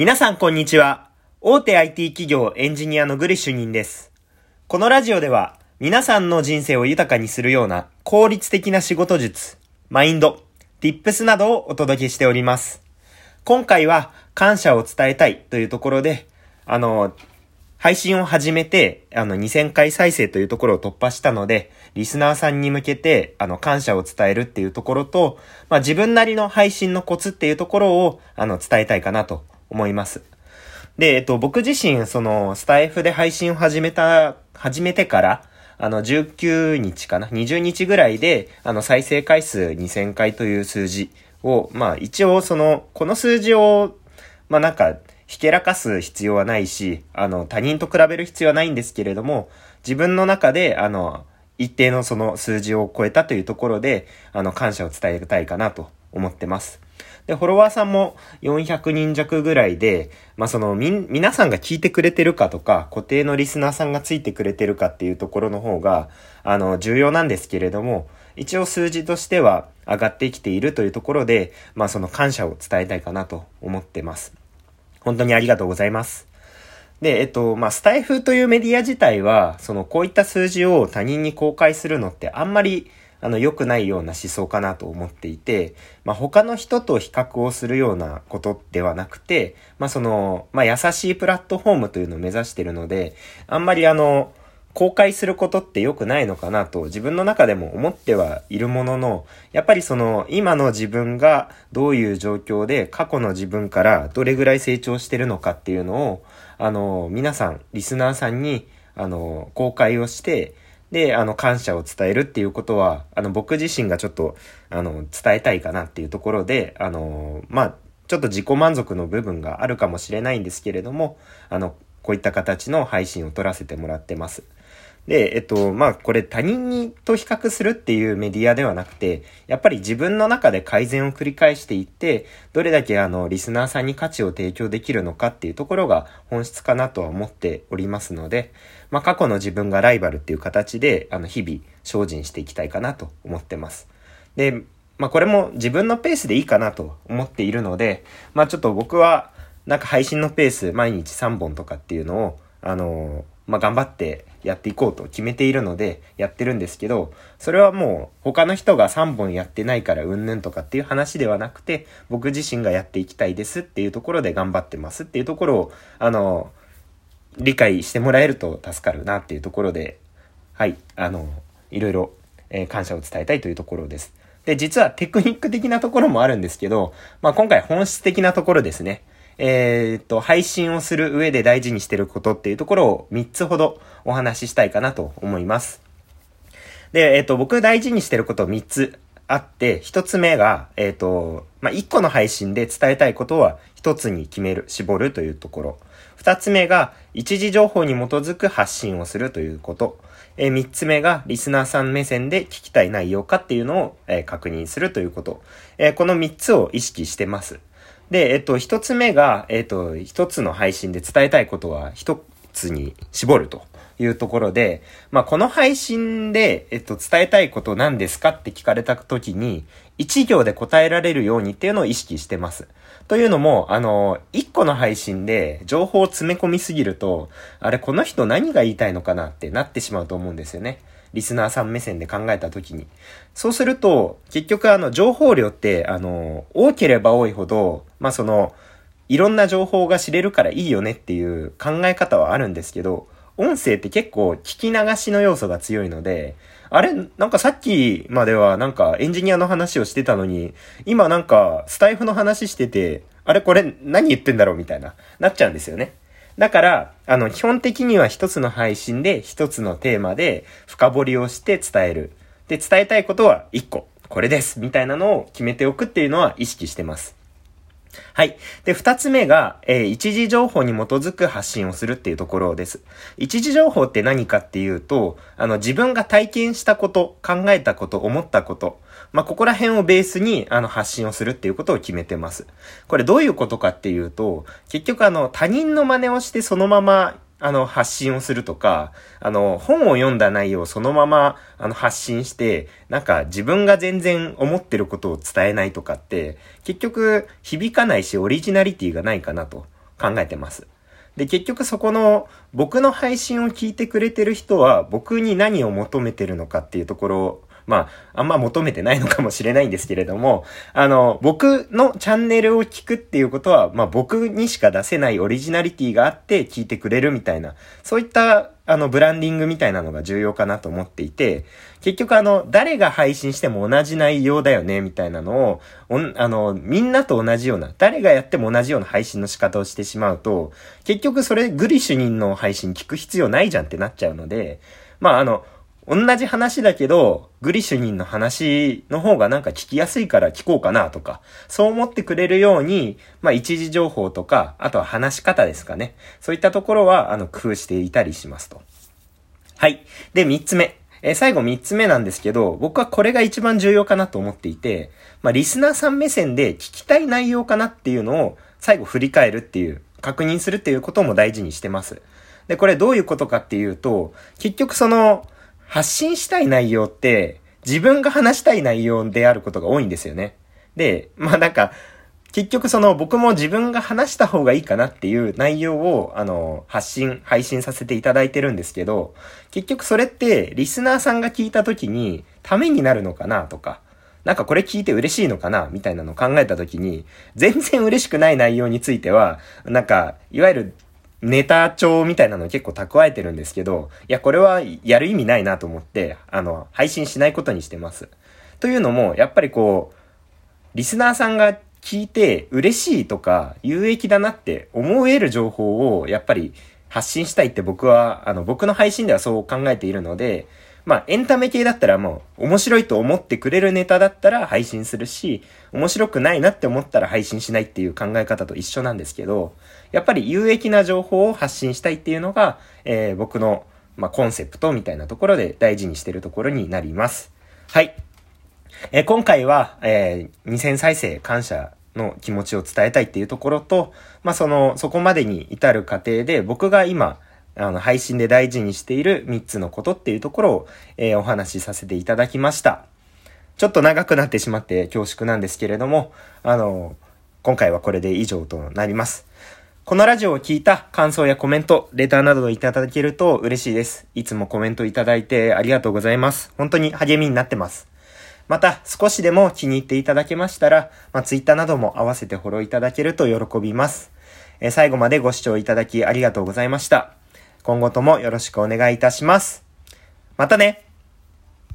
皆さんこんにちは。大手 IT 企業エンジニアのグリッシュニンです。このラジオでは皆さんの人生を豊かにするような効率的な仕事術、マインド、tips などをお届けしております。今回は感謝を伝えたいというところで、あの、配信を始めて、あの、2000回再生というところを突破したので、リスナーさんに向けて、あの、感謝を伝えるっていうところと、まあ、自分なりの配信のコツっていうところを、あの、伝えたいかなと思います。で、えっと、僕自身、その、スタイフで配信を始めた、始めてから、あの、19日かな ?20 日ぐらいで、あの、再生回数2000回という数字を、まあ、一応、その、この数字を、まあ、なんか、ひけらかす必要はないし、あの、他人と比べる必要はないんですけれども、自分の中で、あの、一定のその数字を超えたというところで、あの、感謝を伝えたいかなと思ってます。で、フォロワーさんも400人弱ぐらいで、まあ、その、み、皆さんが聞いてくれてるかとか、固定のリスナーさんがついてくれてるかっていうところの方が、あの、重要なんですけれども、一応数字としては上がってきているというところで、まあ、その感謝を伝えたいかなと思ってます。本当にありがとうございます。で、えっと、まあ、スタイフというメディア自体は、その、こういった数字を他人に公開するのってあんまり、あの、良くないような思想かなと思っていて、まあ、他の人と比較をするようなことではなくて、まあ、その、まあ、優しいプラットフォームというのを目指しているので、あんまりあの、公開することって良くないのかなと自分の中でも思ってはいるものの、やっぱりその今の自分がどういう状況で過去の自分からどれぐらい成長してるのかっていうのを、あの、皆さん、リスナーさんに、あの、公開をして、で、あの、感謝を伝えるっていうことは、あの、僕自身がちょっと、あの、伝えたいかなっていうところで、あの、まあ、ちょっと自己満足の部分があるかもしれないんですけれども、あの、こういった形の配信を撮らせてもらってます。で、えっと、まあ、これ他人にと比較するっていうメディアではなくて、やっぱり自分の中で改善を繰り返していって、どれだけあの、リスナーさんに価値を提供できるのかっていうところが本質かなとは思っておりますので、まあ、過去の自分がライバルっていう形で、あの、日々精進していきたいかなと思ってます。で、まあ、これも自分のペースでいいかなと思っているので、まあ、ちょっと僕は、なんか配信のペース毎日3本とかっていうのを、あのまあ、頑張ってやっていこうと決めているのでやってるんですけど、それはもう他の人が3本やってないからうんぬんとかっていう話ではなくて、僕自身がやっていきたいですっていうところで頑張ってますっていうところを、あの、理解してもらえると助かるなっていうところで、はい、あの、いろいろ、えー、感謝を伝えたいというところです。で、実はテクニック的なところもあるんですけど、まあ、今回本質的なところですね。えー、っと、配信をする上で大事にしてることっていうところを3つほどお話ししたいかなと思います。で、えー、っと、僕大事にしてること3つあって、1つ目が、えー、っと、まあ、1個の配信で伝えたいことは1つに決める、絞るというところ。2つ目が、一時情報に基づく発信をするということ。えー、3つ目が、リスナーさん目線で聞きたい内容かっていうのを、えー、確認するということ。えー、この3つを意識してます。で、えっと、一つ目が、えっと、一つの配信で伝えたいことは一つに絞るというところで、まあ、この配信で、えっと、伝えたいこと何ですかって聞かれた時に、一行で答えられるようにっていうのを意識してます。というのも、あの、一個の配信で情報を詰め込みすぎると、あれ、この人何が言いたいのかなってなってしまうと思うんですよね。リスナーさん目線で考えたときに。そうすると、結局あの、情報量って、あの、多ければ多いほど、まあ、その、いろんな情報が知れるからいいよねっていう考え方はあるんですけど、音声って結構聞き流しの要素が強いので、あれ、なんかさっきまではなんかエンジニアの話をしてたのに、今なんかスタイフの話してて、あれこれ何言ってんだろうみたいな、なっちゃうんですよね。だから、あの、基本的には一つの配信で一つのテーマで深掘りをして伝える。で、伝えたいことは一個。これです。みたいなのを決めておくっていうのは意識してます。はい。で、二つ目が、えー、一時情報に基づく発信をするっていうところです。一時情報って何かっていうと、あの、自分が体験したこと、考えたこと、思ったこと、まあ、ここら辺をベースに、あの、発信をするっていうことを決めてます。これどういうことかっていうと、結局あの、他人の真似をしてそのままあの、発信をするとか、あの、本を読んだ内容をそのまま、あの、発信して、なんか自分が全然思ってることを伝えないとかって、結局響かないしオリジナリティがないかなと。考えてます。で、結局そこの僕の配信を聞いてくれてる人は僕に何を求めてるのかっていうところまあ、あんま求めてないのかもしれないんですけれども、あの、僕のチャンネルを聞くっていうことは、まあ僕にしか出せないオリジナリティがあって聞いてくれるみたいな、そういったあの、ブランディングみたいなのが重要かなと思っていて、結局あの、誰が配信しても同じ内容だよね、みたいなのを、あの、みんなと同じような、誰がやっても同じような配信の仕方をしてしまうと、結局それグリ主任の配信聞く必要ないじゃんってなっちゃうので、まああの、同じ話だけど、グリシュニンの話の方がなんか聞きやすいから聞こうかなとか、そう思ってくれるように、まあ一時情報とか、あとは話し方ですかね。そういったところは、あの、工夫していたりしますと。はい。で、三つ目。えー、最後三つ目なんですけど、僕はこれが一番重要かなと思っていて、まあリスナーさん目線で聞きたい内容かなっていうのを最後振り返るっていう、確認するっていうことも大事にしてます。で、これどういうことかっていうと、結局その、発信したい内容って、自分が話したい内容であることが多いんですよね。で、まあなんか、結局その僕も自分が話した方がいいかなっていう内容をあの発信、配信させていただいてるんですけど、結局それってリスナーさんが聞いた時にためになるのかなとか、なんかこれ聞いて嬉しいのかなみたいなのを考えた時に、全然嬉しくない内容については、なんか、いわゆるネタ帳みたいなの結構蓄えてるんですけど、いや、これはやる意味ないなと思って、あの、配信しないことにしてます。というのも、やっぱりこう、リスナーさんが聞いて嬉しいとか有益だなって思える情報をやっぱり発信したいって僕は、あの、僕の配信ではそう考えているので、まあ、エンタメ系だったらもう、面白いと思ってくれるネタだったら配信するし、面白くないなって思ったら配信しないっていう考え方と一緒なんですけど、やっぱり有益な情報を発信したいっていうのが、えー、僕の、まあ、コンセプトみたいなところで大事にしてるところになります。はい。えー、今回は、えー、2000再生感謝の気持ちを伝えたいっていうところと、まあ、その、そこまでに至る過程で僕が今、あの、配信で大事にしている3つのことっていうところを、えー、お話しさせていただきました。ちょっと長くなってしまって恐縮なんですけれども、あの、今回はこれで以上となります。このラジオを聞いた感想やコメント、レターなどをいただけると嬉しいです。いつもコメントいただいてありがとうございます。本当に励みになってます。また、少しでも気に入っていただけましたら、まあ、ツイッターなども合わせてフォローいただけると喜びます。え最後までご視聴いただきありがとうございました。今後ともよろしくお願いいたします。またね